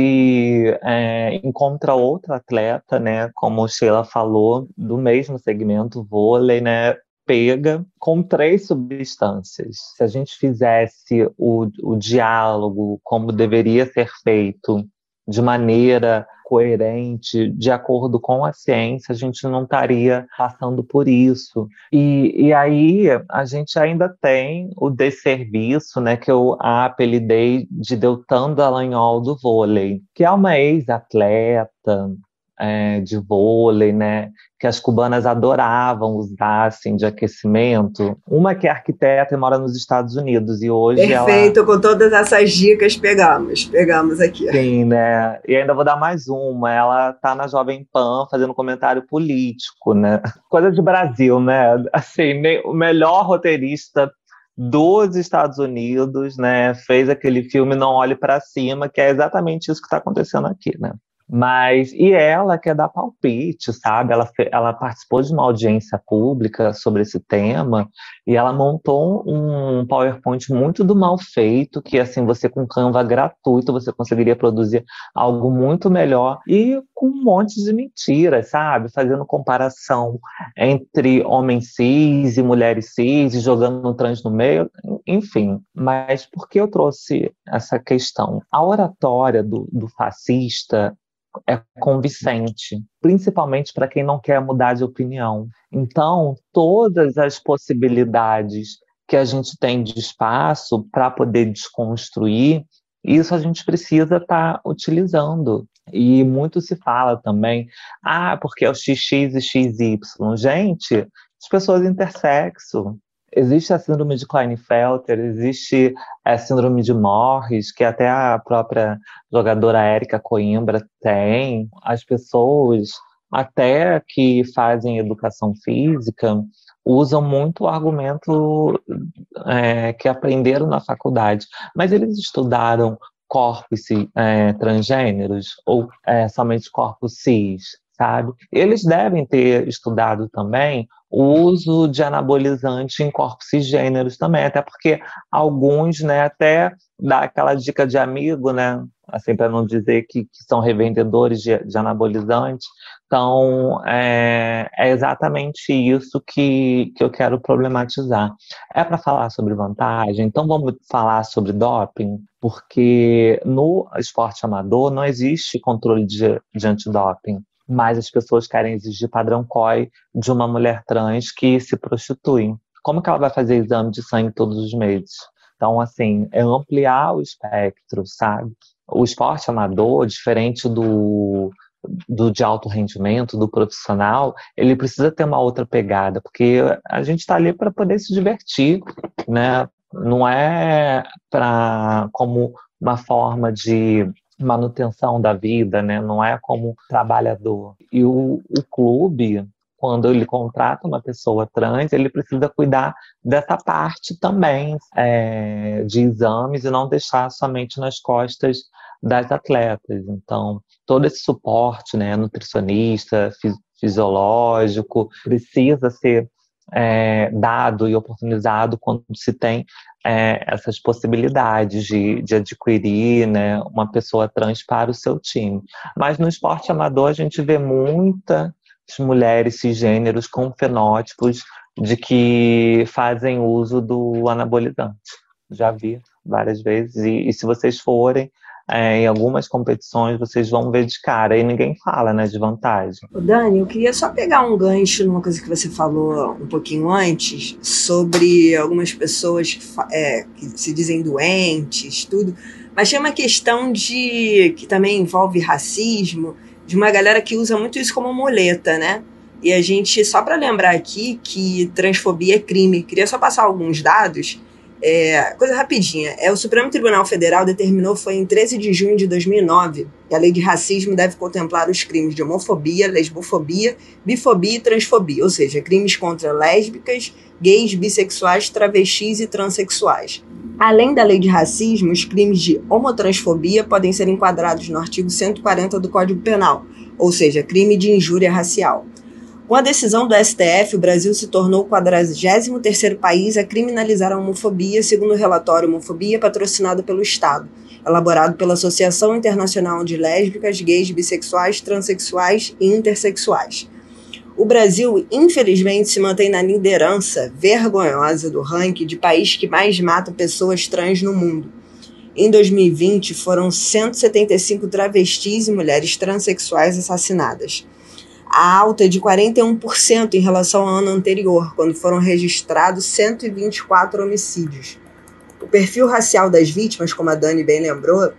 é, encontra outra atleta, né? Como Sheila falou, do mesmo segmento vôlei, né? Pega com três substâncias. Se a gente fizesse o, o diálogo como deveria ser feito, de maneira coerente, de acordo com a ciência, a gente não estaria passando por isso. E, e aí a gente ainda tem o desserviço, né, que eu apelidei de Deltan Dallagnol do vôlei, que é uma ex-atleta, é, de vôlei, né? Que as cubanas adoravam usar, assim, de aquecimento. Uma que é arquiteta e mora nos Estados Unidos e hoje Perfeito, ela... com todas essas dicas pegamos, pegamos aqui. Sim, né? E ainda vou dar mais uma. Ela tá na Jovem Pan fazendo comentário político, né? Coisa de Brasil, né? Assim, o melhor roteirista dos Estados Unidos, né, fez aquele filme Não Olhe para Cima, que é exatamente isso que está acontecendo aqui, né? Mas, e ela quer dar palpite, sabe? Ela, ela participou de uma audiência pública sobre esse tema e ela montou um PowerPoint muito do mal feito, que assim, você com Canva gratuito, você conseguiria produzir algo muito melhor e com um monte de mentiras, sabe? Fazendo comparação entre homens cis e mulheres cis, e jogando trans no meio, enfim. Mas por que eu trouxe essa questão? A oratória do, do fascista é convincente, principalmente para quem não quer mudar de opinião. Então, todas as possibilidades que a gente tem de espaço para poder desconstruir, isso a gente precisa estar tá utilizando. E muito se fala também, ah, porque é o XX e XY. Gente, as pessoas intersexo, Existe a síndrome de Klinefelter, existe a síndrome de Morris, que até a própria jogadora Érica Coimbra tem. As pessoas, até que fazem educação física, usam muito o argumento é, que aprenderam na faculdade, mas eles estudaram corpos é, transgêneros ou é, somente corpos cis, sabe? Eles devem ter estudado também o uso de anabolizante em corpos cisgêneros também, até porque alguns, né, até dá aquela dica de amigo, né, assim, para não dizer que, que, são revendedores de, de anabolizantes. Então, é, é, exatamente isso que, que eu quero problematizar. É para falar sobre vantagem, então vamos falar sobre doping, porque no esporte amador não existe controle de, de antidoping mas as pessoas querem exigir padrão COI de uma mulher trans que se prostitui. Como que ela vai fazer exame de sangue todos os meses? Então, assim, é ampliar o espectro, sabe? O esporte amador, diferente do, do de alto rendimento, do profissional, ele precisa ter uma outra pegada, porque a gente está ali para poder se divertir, né? Não é para como uma forma de manutenção da vida, né? Não é como trabalhador. E o, o clube, quando ele contrata uma pessoa trans, ele precisa cuidar dessa parte também é, de exames e não deixar somente nas costas das atletas. Então, todo esse suporte, né, nutricionista, fisiológico, precisa ser é, dado e oportunizado quando se tem é, essas possibilidades de, de adquirir né, uma pessoa trans para o seu time. Mas no esporte amador a gente vê muitas mulheres cisgêneros com fenótipos de que fazem uso do anabolizante. Já vi várias vezes. E, e se vocês forem, é, em algumas competições vocês vão ver de cara e ninguém fala né, de vantagem. Dani, eu queria só pegar um gancho numa coisa que você falou um pouquinho antes sobre algumas pessoas que, é, que se dizem doentes, tudo, mas tem uma questão de que também envolve racismo, de uma galera que usa muito isso como muleta, né? E a gente, só para lembrar aqui que transfobia é crime, queria só passar alguns dados é, coisa rapidinha. É, o Supremo Tribunal Federal determinou, foi em 13 de junho de 2009, que a lei de racismo deve contemplar os crimes de homofobia, lesbofobia, bifobia e transfobia, ou seja, crimes contra lésbicas, gays, bissexuais, travestis e transexuais. Além da lei de racismo, os crimes de homotransfobia podem ser enquadrados no artigo 140 do Código Penal, ou seja, crime de injúria racial. Com a decisão do STF, o Brasil se tornou o 43º país a criminalizar a homofobia, segundo o relatório Homofobia patrocinado pelo Estado, elaborado pela Associação Internacional de Lésbicas, Gays, Bissexuais, Transsexuais e Intersexuais. O Brasil, infelizmente, se mantém na liderança vergonhosa do ranking de país que mais mata pessoas trans no mundo. Em 2020, foram 175 travestis e mulheres transexuais assassinadas a alta de 41% em relação ao ano anterior, quando foram registrados 124 homicídios. O perfil racial das vítimas, como a Dani bem lembrou,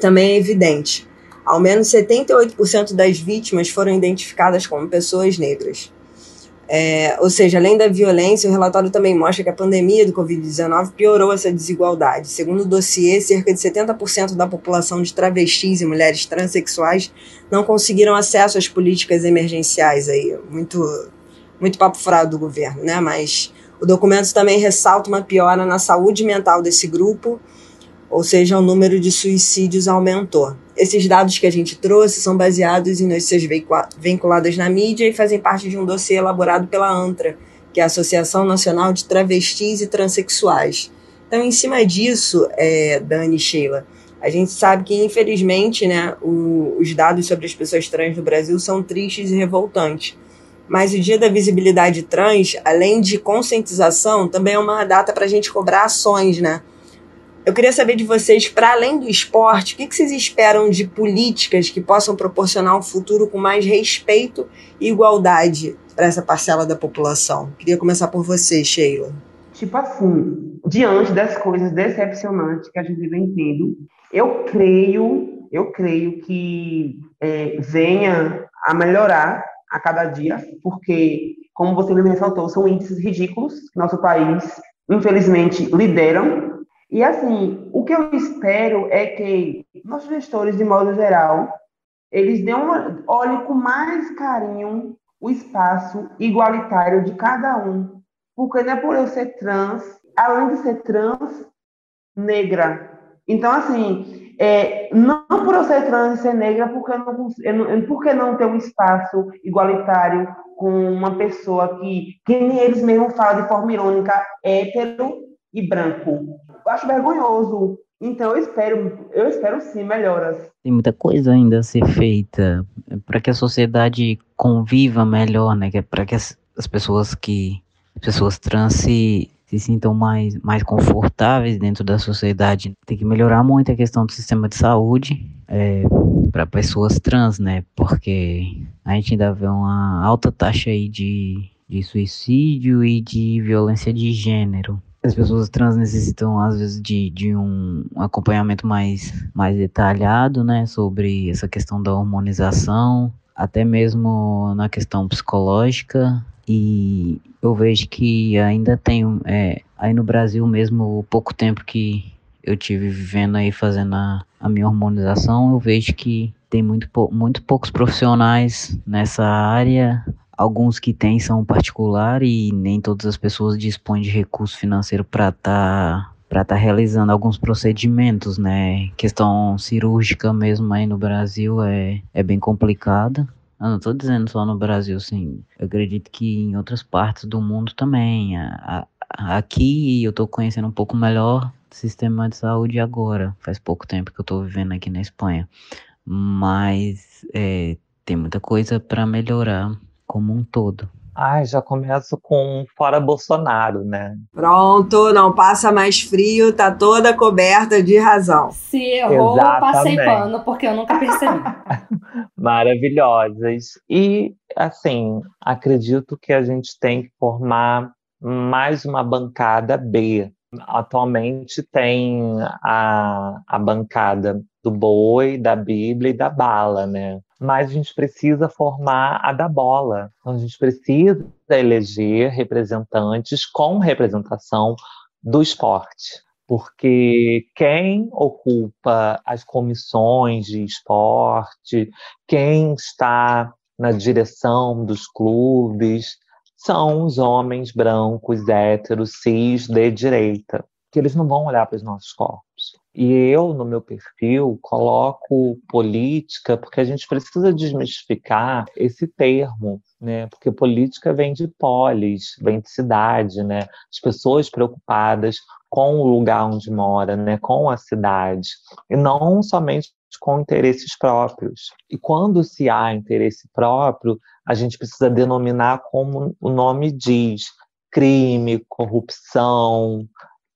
também é evidente. Ao menos 78% das vítimas foram identificadas como pessoas negras. É, ou seja, além da violência, o relatório também mostra que a pandemia do Covid-19 piorou essa desigualdade. Segundo o dossiê, cerca de 70% da população de travestis e mulheres transexuais não conseguiram acesso às políticas emergenciais. Aí, muito, muito papo furado do governo, né? Mas o documento também ressalta uma piora na saúde mental desse grupo, ou seja, o número de suicídios aumentou. Esses dados que a gente trouxe são baseados em notícias vinculadas na mídia e fazem parte de um dossiê elaborado pela ANTRA, que é a Associação Nacional de Travestis e Transsexuais. Então, em cima disso, é, Dani e Sheila, a gente sabe que, infelizmente, né, o, os dados sobre as pessoas trans no Brasil são tristes e revoltantes. Mas o Dia da Visibilidade Trans, além de conscientização, também é uma data para a gente cobrar ações, né? Eu queria saber de vocês, para além do esporte, o que, vocês esperam de políticas que possam proporcionar um futuro com mais respeito e igualdade para essa parcela da população? Queria começar por você, Sheila. Tipo assim, diante das coisas decepcionantes que a gente vem tendo, eu creio, eu creio que é, venha a melhorar a cada dia, porque, como você me ressaltou, são índices ridículos que nosso país, infelizmente, lideram e assim, o que eu espero é que nossos gestores, de modo geral, eles dêem uma, olhem com mais carinho o espaço igualitário de cada um. Porque não é por eu ser trans, além de ser trans, negra. Então, assim, é, não por eu ser trans e ser negra, porque não, eu não, porque não ter um espaço igualitário com uma pessoa que, que nem eles mesmos falam de forma irônica, hétero e branco. Acho vergonhoso Então eu espero, eu espero sim melhoras. Tem muita coisa ainda a ser feita para que a sociedade conviva melhor, né? É para que as, as, pessoas que as pessoas trans se, se sintam mais, mais confortáveis dentro da sociedade. Tem que melhorar muito a questão do sistema de saúde é, para pessoas trans, né? Porque a gente ainda vê uma alta taxa aí de, de suicídio e de violência de gênero as pessoas trans necessitam às vezes de, de um acompanhamento mais, mais detalhado, né, sobre essa questão da hormonização, até mesmo na questão psicológica. E eu vejo que ainda tem, é, aí no Brasil mesmo, o pouco tempo que eu tive vivendo aí fazendo a, a minha hormonização, eu vejo que tem muito, muito poucos profissionais nessa área, Alguns que têm são particular e nem todas as pessoas dispõem de recurso financeiro para estar tá, para estar tá realizando alguns procedimentos, né? Questão cirúrgica mesmo aí no Brasil é, é bem complicada. Eu não estou dizendo só no Brasil, sim. Eu acredito que em outras partes do mundo também. A, a, aqui eu estou conhecendo um pouco melhor o sistema de saúde agora. Faz pouco tempo que eu estou vivendo aqui na Espanha. Mas é, tem muita coisa para melhorar como um todo. Ai, já começo com fora Bolsonaro, né? Pronto, não passa mais frio, tá toda coberta de razão. Se errou, Exatamente. passei pano, porque eu nunca percebi. [LAUGHS] Maravilhosas. E, assim, acredito que a gente tem que formar mais uma bancada B. Atualmente tem a, a bancada do boi, da Bíblia e da bala, né? Mas a gente precisa formar a da bola. Então, a gente precisa eleger representantes com representação do esporte. Porque quem ocupa as comissões de esporte, quem está na direção dos clubes, são os homens brancos, héteros, cis, de direita, que eles não vão olhar para os nossos corpos. E eu, no meu perfil, coloco política porque a gente precisa desmistificar esse termo, né? Porque política vem de polis, vem de cidade, né? As pessoas preocupadas com o lugar onde mora, né? Com a cidade. E não somente com interesses próprios. E quando se há interesse próprio, a gente precisa denominar como o nome diz: crime, corrupção,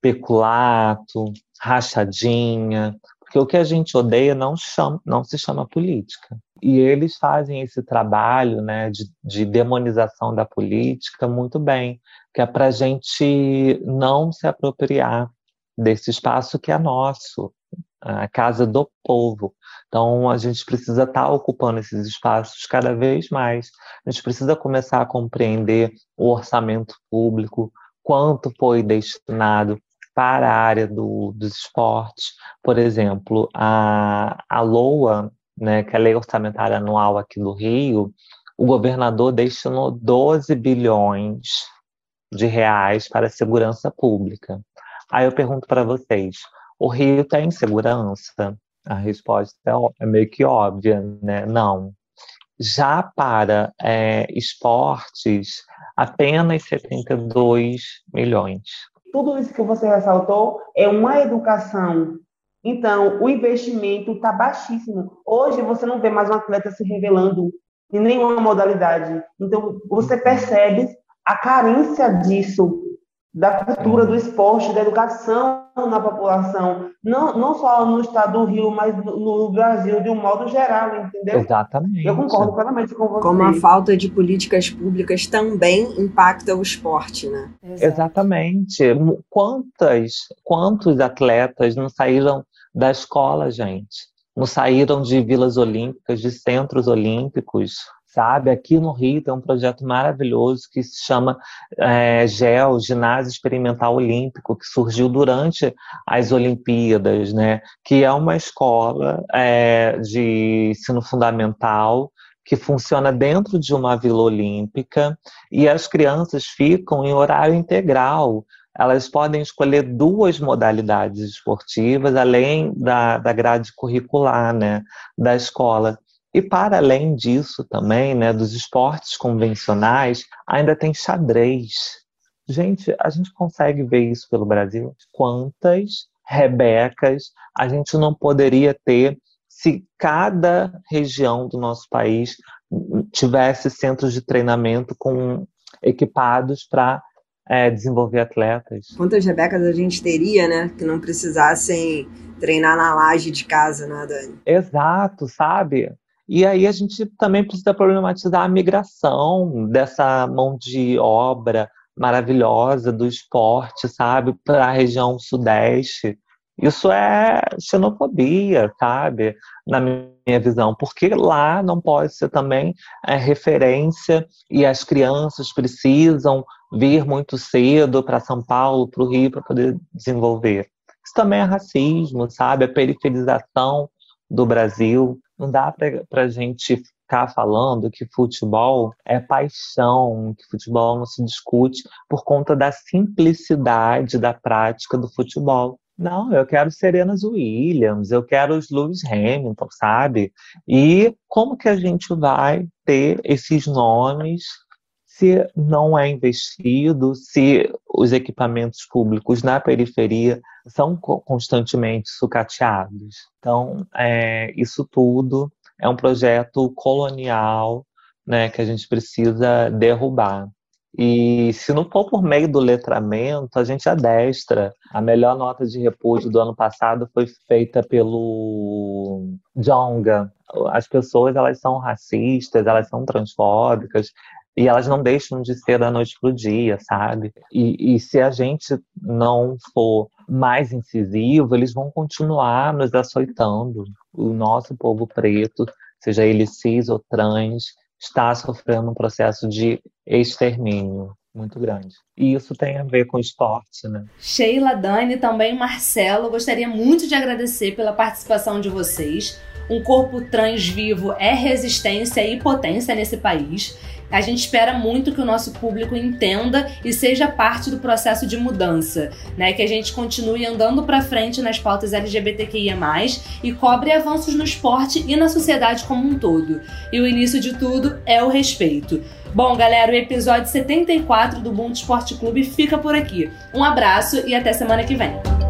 peculato, rachadinha, porque o que a gente odeia não, chama, não se chama política. E eles fazem esse trabalho né, de, de demonização da política muito bem, que é para a gente não se apropriar desse espaço que é nosso, a casa do povo. Então, a gente precisa estar tá ocupando esses espaços cada vez mais. A gente precisa começar a compreender o orçamento público, quanto foi destinado para a área do, dos esportes. Por exemplo, a, a LOA, né, que é a Lei Orçamentária Anual aqui do Rio, o governador destinou 12 bilhões de reais para a segurança pública. Aí eu pergunto para vocês, o Rio tem segurança? A resposta é, é meio que óbvia, né? Não. Já para é, esportes, apenas 72 milhões tudo isso que você ressaltou é uma educação. Então, o investimento está baixíssimo. Hoje, você não vê mais um atleta se revelando em nenhuma modalidade. Então, você percebe a carência disso da cultura do esporte, da educação na população, não, não só no estado do Rio, mas no Brasil de um modo geral, entendeu? Exatamente. Eu concordo plenamente com você. Como a falta de políticas públicas também impacta o esporte, né? Exatamente. Quantas, quantos atletas não saíram da escola, gente? Não saíram de vilas olímpicas, de centros olímpicos, sabe? Aqui no Rio tem um projeto maravilhoso que se chama é, GEL, Ginásio Experimental Olímpico, que surgiu durante as Olimpíadas, né? Que é uma escola é, de ensino fundamental que funciona dentro de uma vila olímpica e as crianças ficam em horário integral. Elas podem escolher duas modalidades esportivas, além da, da grade curricular né, da escola. E para além disso também, né, dos esportes convencionais, ainda tem xadrez. Gente, a gente consegue ver isso pelo Brasil? Quantas Rebecas a gente não poderia ter se cada região do nosso país tivesse centros de treinamento com equipados para é, desenvolver atletas. Quantas Rebecas a gente teria, né? Que não precisassem treinar na laje de casa, né, Dani? Exato, sabe? E aí a gente também precisa problematizar a migração dessa mão de obra maravilhosa do esporte, sabe, para a região sudeste. Isso é xenofobia, sabe? Na minha visão, porque lá não pode ser também é, referência e as crianças precisam vir muito cedo para São Paulo, para o Rio, para poder desenvolver. Isso também é racismo, sabe? A periferização do Brasil. Não dá para a gente ficar falando que futebol é paixão, que futebol não se discute por conta da simplicidade da prática do futebol. Não, eu quero Serenas Williams, eu quero os Lewis Hamilton, sabe? E como que a gente vai ter esses nomes se não é investido, se os equipamentos públicos na periferia são constantemente sucateados? Então, é, isso tudo é um projeto colonial né, que a gente precisa derrubar. E se não for por meio do letramento, a gente adestra. A melhor nota de repúdio do ano passado foi feita pelo Jonga. As pessoas elas são racistas, elas são transfóbicas e elas não deixam de ser da noite pro dia, sabe? E, e se a gente não for mais incisivo, eles vão continuar nos açoitando. O nosso povo preto, seja ele cis ou trans, está sofrendo um processo de extermínio muito grande. E isso tem a ver com esporte, né? Sheila, Dani, também Marcelo, gostaria muito de agradecer pela participação de vocês. Um corpo trans vivo é resistência e potência nesse país. A gente espera muito que o nosso público entenda e seja parte do processo de mudança, né? Que a gente continue andando para frente nas pautas LGBTQIA+, e cobre avanços no esporte e na sociedade como um todo. E o início de tudo é o respeito. Bom, galera, o episódio 74 do Mundo Esporte Clube fica por aqui. Um abraço e até semana que vem.